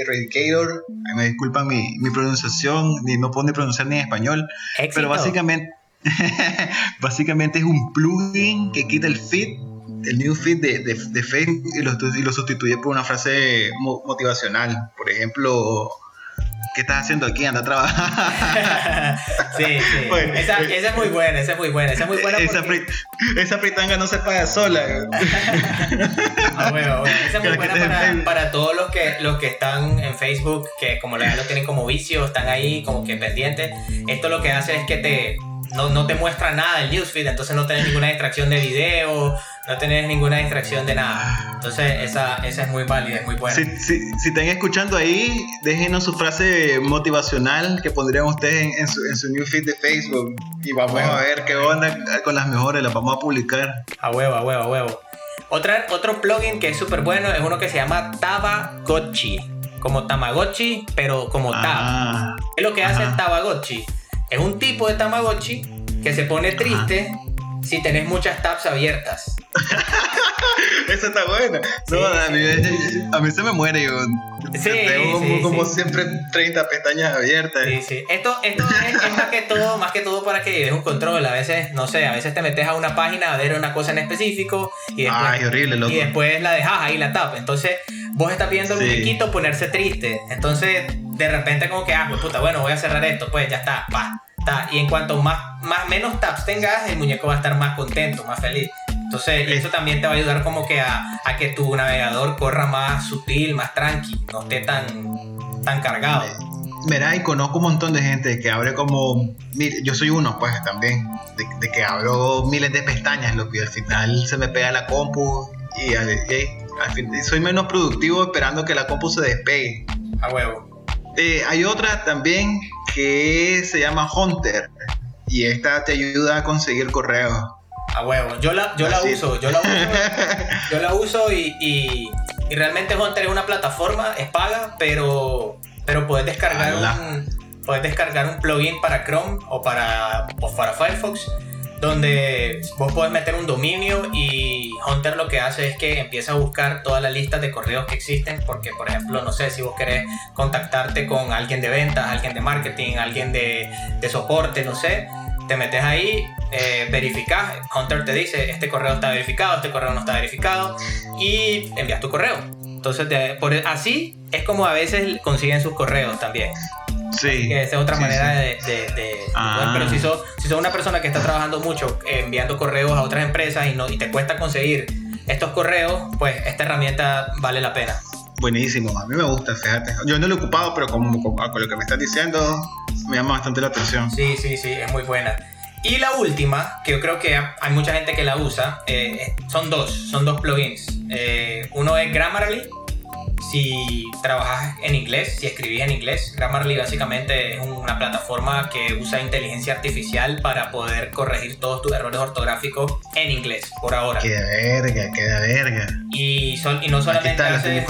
Eradicator. Ay, Me disculpan mi, mi pronunciación, ni no puedo ni pronunciar ni en español, Éxito. pero básicamente, básicamente es un plugin que quita el feed, el new feed de, de- de Facebook y lo, y lo sustituye por una frase mo- motivacional. Por ejemplo, ¿qué estás haciendo aquí? Anda a trabajar. sí, sí. Bueno, esa, esa es muy buena, esa es muy buena, esa es muy buena. esa, porque- esa fritanga no se paga sola. Ah, bueno, bueno. Esa es muy buena para, para todos los que, los que están en Facebook, que como la lo tienen como vicio, están ahí como que pendientes. Esto lo que hace es que te no, no te muestra nada el newsfeed, entonces no tenés ninguna distracción de video, no tenés ninguna distracción de nada. Entonces esa, esa es muy válida, es muy buena. Si, si, si están escuchando ahí, déjenos su frase motivacional que pondrían ustedes en, en su, en su new feed de Facebook. Y vamos a ver qué onda con las mejores, las vamos a publicar. A huevo, a huevo, a huevo. Otra, otro plugin que es súper bueno es uno que se llama Tabagotchi. Como Tamagotchi, pero como Tab. Ah, ¿Qué es lo que hace el Tamagotchi? Es un tipo de Tamagotchi que se pone triste si tenés muchas tabs abiertas. esa está buena. Sí, no, a, sí. mí, a mí se me muere. Yo Sí, tengo como, como siempre 30 pestañas abiertas. Sí, sí. Esto, esto es, es más que todo, más que todo para que lleves un control. A veces, no sé, a veces te metes a una página a ver una cosa en específico y después, Ay, horrible, loco. y después la dejas ahí la tab. Entonces, vos estás viendo Sí. muñequito ponerse triste. Entonces, de repente como que, ah, pues puta, bueno, voy a cerrar esto, pues ya está, va. Ta, Y en cuanto más, más menos taps tengas, el muñeco va a estar más contento, más feliz. Entonces, eso también te va a ayudar como que a, a que tu navegador corra más sutil, más tranqui, no esté tan, tan cargado. Mira, y conozco un montón de gente que abre como. Yo soy uno, pues también. De, de que abro miles de pestañas, lo que al final se me pega la compu y, al- y al fin- soy menos productivo esperando que la compu se despegue. A huevo. Eh, hay otra también que se llama Hunter y esta te ayuda a conseguir correos. A huevo. Yo la, yo la uso, yo la uso. Yo la uso y, y, y realmente Hunter es una plataforma, es paga, pero, pero puedes descargar un, puedes descargar un plugin para Chrome o para, o para Firefox donde vos podés meter un dominio y Hunter lo que hace es que empieza a buscar todas las listas de correos que existen porque por ejemplo no sé si vos querés contactarte con alguien de ventas, alguien de marketing, alguien de, soporte, no sé, te metes ahí, eh, verificas, Hunter te dice este correo está verificado, este correo no está verificado y envías tu correo. Entonces, de- por, así es como a veces consiguen sus correos también. Sí. Que esa es otra sí, manera sí. de... de- de- Ah. pero si sos, si sos una persona que está trabajando mucho eh, enviando correos a otras empresas y, no, y te cuesta conseguir estos correos, pues esta herramienta vale la pena. Buenísimo, a mí me gusta, fíjate. Yo no lo he ocupado, pero como, como- con lo que me estás diciendo, me llama bastante la atención. Sí, sí, sí, es muy buena. Y la última, que yo creo que hay mucha gente que la usa, eh, son dos, son dos plugins. Eh, uno es Grammarly, si trabajas en inglés, si escribís en inglés. Grammarly básicamente es una plataforma que usa inteligencia artificial para poder corregir todos tus errores ortográficos en inglés, por ahora. Queda verga, queda verga. Y, son, y no solamente hace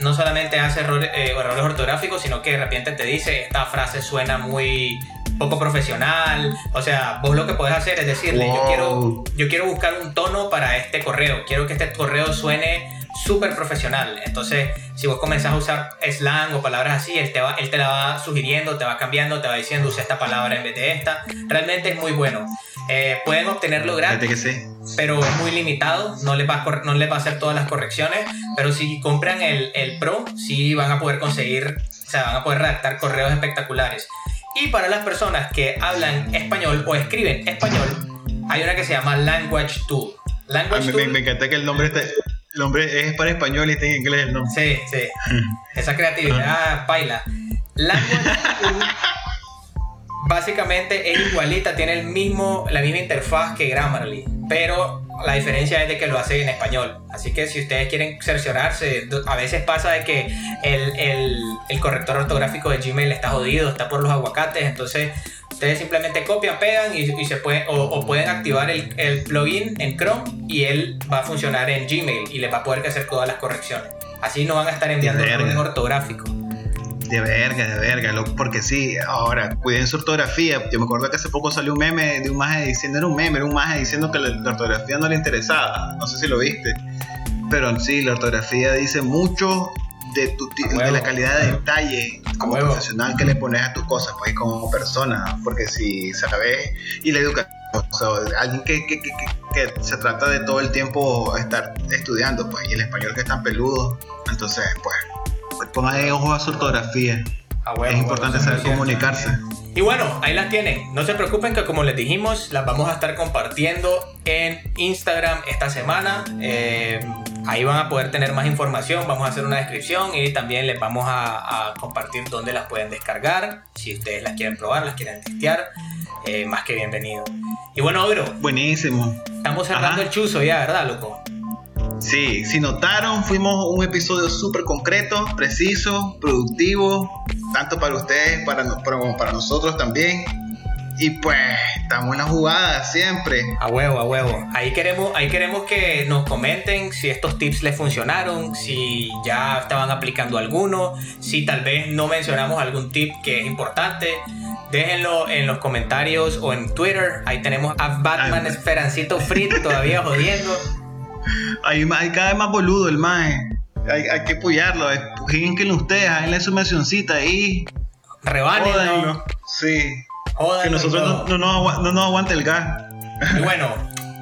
no solamente hace errores, eh, errores ortográficos, sino que de repente te dice esta frase suena muy poco profesional. O sea, vos lo que podés hacer es decirle, yo, quiero, yo quiero buscar un tono para este correo, quiero que este correo suene súper profesional. Entonces, si vos comenzás a usar slang o palabras así, él te, va, él te la va sugiriendo, te va cambiando, te va diciendo, usa esta palabra en vez de esta. Realmente es muy bueno. Eh, pueden obtenerlo gratis que sí. pero es muy limitado, no les va a, no les va a hacer todas las correcciones, pero si compran el, el Pro, sí van a poder conseguir, o sea, van a poder redactar correos espectaculares. Y para las personas que hablan español o escriben español, hay una que se llama Language Tool. A Language mí me, Tool, me encanta que el nombre esté, el nombre es para español y está en inglés nombre. sí, sí, esa creatividad baila. Language básicamente es igualita, tiene el mismo, la misma interfaz que Grammarly, pero la diferencia es de que lo hace en español. Así que si ustedes quieren cerciorarse, a veces pasa de que el, el- el corrector ortográfico de Gmail está jodido, está por los aguacates, entonces ustedes simplemente copian, pegan y, y se puede, o, o pueden activar el, el plugin en Chrome y él va a funcionar en Gmail y les va a poder hacer todas las correcciones. Así no van a estar enviando errores ortográficos. De verga, de verga, loco, porque sí, ahora, cuiden su ortografía. Yo me acuerdo que hace poco salió un meme de un maje diciendo, era un meme, era un maje diciendo que la, la ortografía no le interesaba. No sé si lo viste. Pero sí, la ortografía dice mucho de, tu, de la calidad de detalle como profesional que le pones a tus cosas, pues como persona. Porque si sabes, y la educación, o sea, alguien que, que, que, que- se trata de todo el tiempo estar estudiando, pues, y el español que es tan peludo, entonces, pues, pues pongan ojo a su ortografía. Es importante saber 100%. comunicarse. Y bueno, ahí las tienen. No se preocupen que como les dijimos, las vamos a estar compartiendo en Instagram esta semana. Eh, ahí van a poder tener más información. Vamos a hacer una descripción y también les vamos a, a compartir dónde las pueden descargar. Si ustedes las quieren probar, las quieren testear, eh, más que bienvenido. Y bueno, Ogro, Buenísimo. estamos cerrando Ajá. el chuzo ya, ¿verdad, loco? Sí, si notaron, fuimos un episodio súper concreto, preciso, productivo, tanto para ustedes para, para- como para nosotros también. Y pues, estamos en la jugada siempre. A huevo, a huevo. Ahí queremos, ahí queremos que nos comenten si estos tips les funcionaron, si ya estaban aplicando alguno, si tal vez no mencionamos algún tip que es importante. Déjenlo en los comentarios o en Twitter. Ahí tenemos a Batman Ay, Esperancito Frit todavía jodiendo. Hay, hay cada vez más boludo el mae. Hay, hay que apoyarlo. Empujínquenlo ustedes, háganle su mencioncita ahí. Rebánenlo. Jódanlo. Que nosotros no, no, no nos aguante el gas. Y bueno,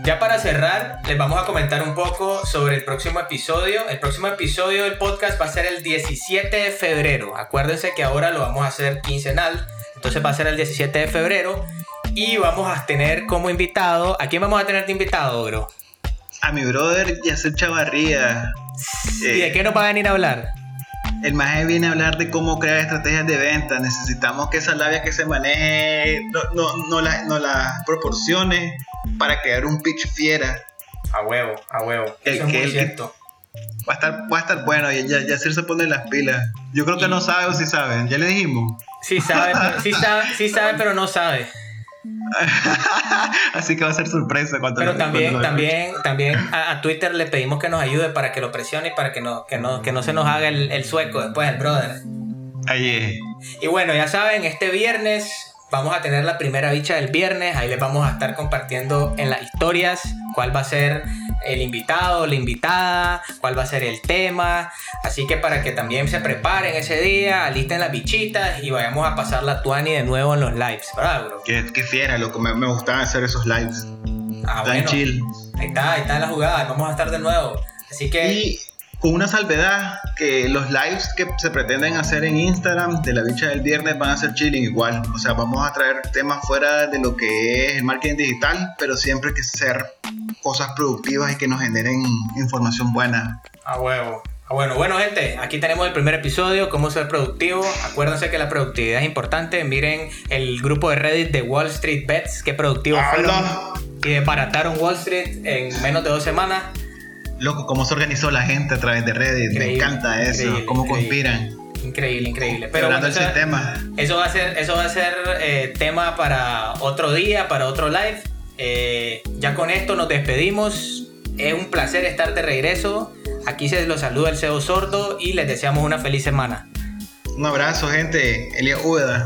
Ya para cerrar, les vamos a comentar un poco sobre el próximo episodio. El próximo episodio del podcast va a ser el 17 de febrero. Acuérdense que ahora lo vamos a hacer quincenal. Entonces va a ser el 17 de febrero. Y vamos a tener como invitado. ¿A quién vamos a tener de invitado, bro? A mi brother Yacer Chavarría. ¿Y de qué nos va a venir a hablar? El maje viene a hablar de cómo crear estrategias de venta. Necesitamos que esa labia que se maneje no, no, no, la, no la proporcione para crear un pitch fiera. A huevo, a huevo. El Eso es que- muy el que- cierto. Va a estar, va a estar bueno. Y ya, Yacer se pone las pilas. Yo creo que no sabe o sí sabe. Ya le dijimos. Sí sabe, pero, sí sabe, sí sabe, pero no sabe. Así que va a ser sorpresa cuando Pero lo- también, cuando lo- también, también a, a Twitter le pedimos que nos ayude para que lo presione y para que no, que no, que no se nos haga el, el sueco después el brother. Ahí es. Y bueno, ya saben, este viernes vamos a tener la primera bicha del viernes. Ahí les vamos a estar compartiendo en las historias cuál va a ser el invitado, la invitada, cuál va a ser el tema. Así que para que también se preparen ese día, alisten las bichitas y vayamos a pasar la tuani de nuevo en los lives, ¿verdad, bro? Qué, qué fiera, loco. Me, me gustaba hacer esos lives. Ah, Tan chill. Ahí está, ahí está la jugada. Vamos a estar de nuevo. Así que. Y con una salvedad, que los lives que se pretenden hacer en Instagram de la bicha del viernes van a ser chilling igual. O sea, vamos a traer temas fuera de lo que es el marketing digital, pero siempre que ser cosas productivas y que nos generen información buena. A huevo. Ah, bueno, bueno, gente, aquí tenemos el primer episodio, cómo ser productivo. Acuérdense que la productividad es importante. Miren el grupo de Reddit de Wall Street Bets, qué productivos fueron. Y desbarataron Wall Street en menos de dos semanas. Loco, cómo se organizó la gente a través de Reddit. Increíble, Me encanta eso. increíble, cómo increíble. conspiran. Increíble, increíble. Pero bueno, el eso, sistema. eso va a ser, eso va a ser eh, tema para otro día, para otro live. Eh, ya con esto nos despedimos. Es un placer estar de regreso. Aquí se los saluda el CEO Sordo y les deseamos una feliz semana. Un abrazo, gente. Elia Úbeda.